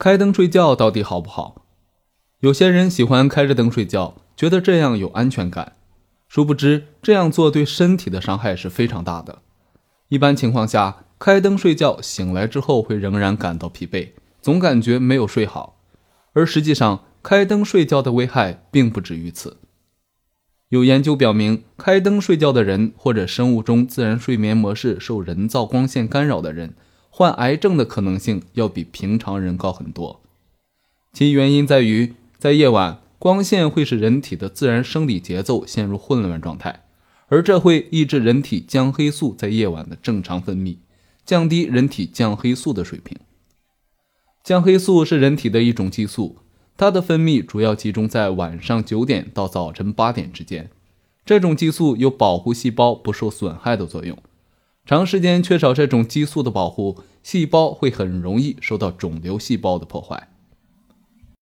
开灯睡觉到底好不好？有些人喜欢开着灯睡觉，觉得这样有安全感。殊不知，这样做对身体的伤害是非常大的。一般情况下，开灯睡觉醒来之后会仍然感到疲惫，总感觉没有睡好。而实际上，开灯睡觉的危害并不止于此。有研究表明，开灯睡觉的人或者生物钟自然睡眠模式受人造光线干扰的人，患癌症的可能性要比平常人高很多。其原因在于，在夜晚，光线会使人体的自然生理节奏陷入混乱状态，而这会抑制人体降黑素在夜晚的正常分泌，降低人体降黑素的水平。降黑素是人体的一种激素。它的分泌主要集中在晚上九点到早晨八点之间。这种激素有保护细胞不受损害的作用。长时间缺少这种激素的保护，细胞会很容易受到肿瘤细胞的破坏。